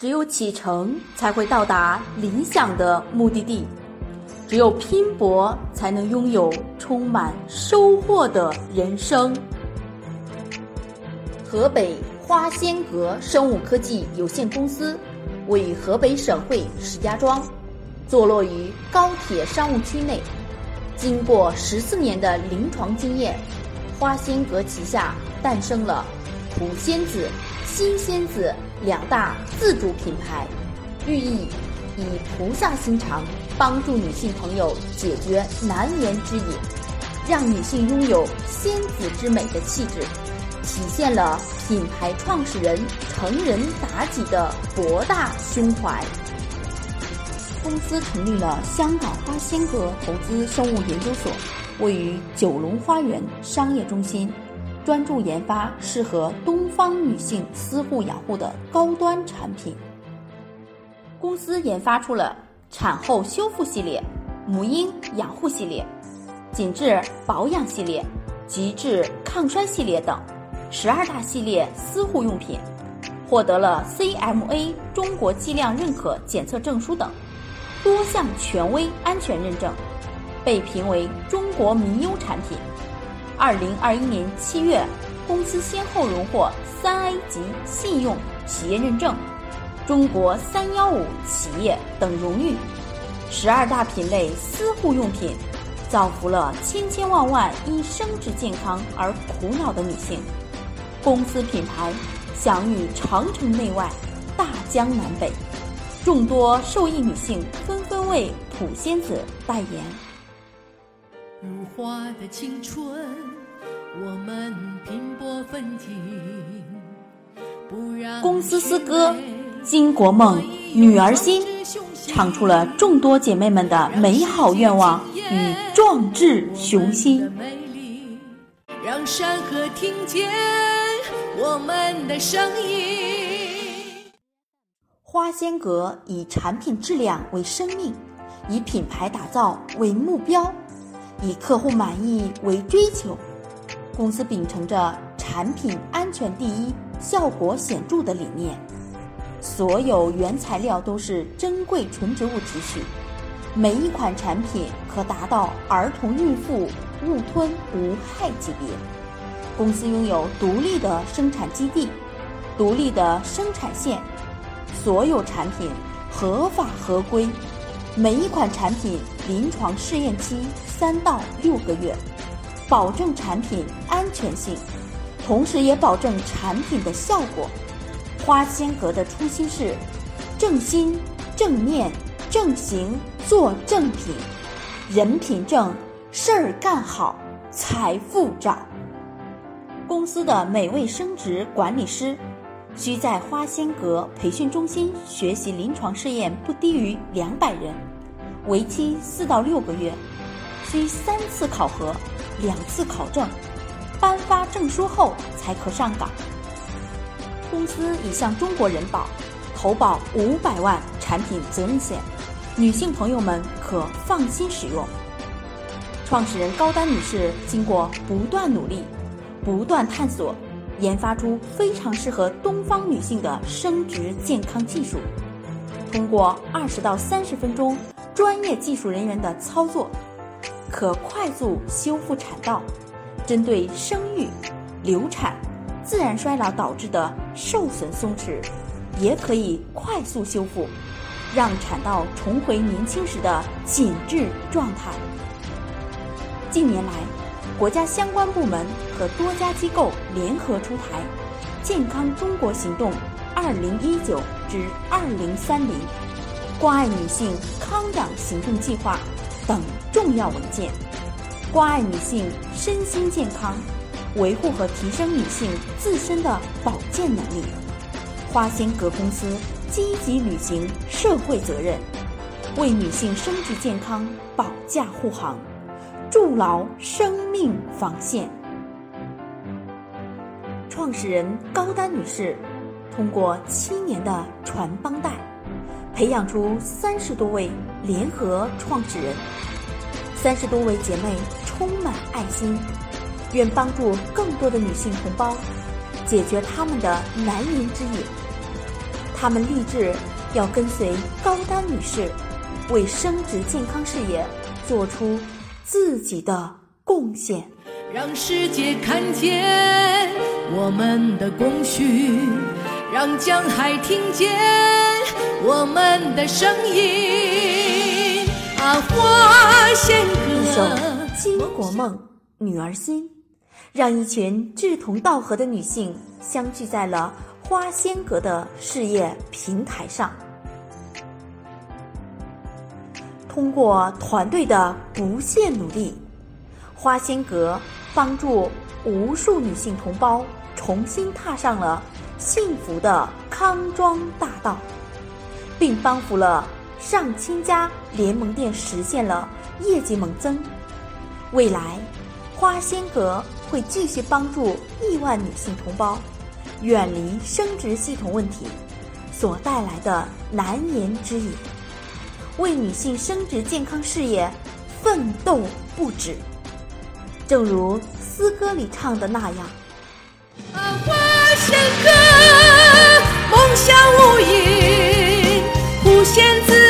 只有启程，才会到达理想的目的地；只有拼搏，才能拥有充满收获的人生。河北花仙阁生物科技有限公司位于河北省会石家庄，坐落于高铁商务区内。经过十四年的临床经验，花仙阁旗下诞生了古仙子、新仙子。两大自主品牌，寓意以菩萨心肠帮助女性朋友解决难言之隐，让女性拥有仙子之美的气质，体现了品牌创始人成人妲己的博大胸怀。公司成立了香港花仙阁投资生物研究所，位于九龙花园商业中心。专注研发适合东方女性私护养护的高端产品。公司研发出了产后修复系列、母婴养护系列、紧致保养系列、极致抗衰系列等十二大系列私护用品，获得了 CMA 中国计量认可检测证书等多项权威安全认证，被评为中国名优产品。二零二一年七月，公司先后荣获三 A 级信用企业认证、中国三幺五企业等荣誉。十二大品类私护用品，造福了千千万万因生殖健康而苦恼的女性。公司品牌享誉长城内外、大江南北，众多受益女性纷纷为普仙子代言。如花的青春。我们拼搏奋进，公司诗歌《巾帼梦》，女儿心，唱出了众多姐妹们的美好愿望与壮志雄心。让山河听见我们的声音。花仙阁以产品质量为生命，以品牌打造为目标，以客户满意为追求。公司秉承着产品安全第一、效果显著的理念，所有原材料都是珍贵纯植物提取，每一款产品可达到儿童、孕妇误吞无害级别。公司拥有独立的生产基地、独立的生产线，所有产品合法合规，每一款产品临床试验期三到六个月。保证产品安全性，同时也保证产品的效果。花仙阁的初心是正心、正念、正行，做正品，人品正，事儿干好，财富涨。公司的每位升职管理师，需在花仙阁培训中心学习临床试验不低于两百人，为期四到六个月，需三次考核。两次考证，颁发证书后才可上岗。公司已向中国人保投保五百万产品责任险，女性朋友们可放心使用。创始人高丹女士经过不断努力、不断探索，研发出非常适合东方女性的生殖健康技术。通过二十到三十分钟专业技术人员的操作。可快速修复产道，针对生育、流产、自然衰老导致的受损松弛，也可以快速修复，让产道重回年轻时的紧致状态。近年来，国家相关部门和多家机构联合出台《健康中国行动 （2019 至 2030）》关爱女性康养行动计划。等重要文件，关爱女性身心健康，维护和提升女性自身的保健能力。花仙阁公司积极履行社会责任，为女性生殖健康保驾护航，筑牢生命防线。创始人高丹女士通过七年的传帮带。培养出三十多位联合创始人，三十多位姐妹充满爱心，愿帮助更多的女性同胞解决她们的难言之隐。他们立志要跟随高丹女士，为生殖健康事业做出自己的贡献，让世界看见我们的功勋，让江海听见我们的声音。啊，花仙歌，一首《巾帼梦》，女儿心，让一群志同道合的女性相聚在了。花仙阁的事业平台上，通过团队的不懈努力，花仙阁帮助无数女性同胞重新踏上了幸福的康庄大道，并帮扶了上千家联盟店实现了业绩猛增。未来，花仙阁会继续帮助亿万女性同胞。远离生殖系统问题所带来的难言之隐，为女性生殖健康事业奋斗不止。正如诗歌里唱的那样：“啊花仙阁，梦想无垠，无限自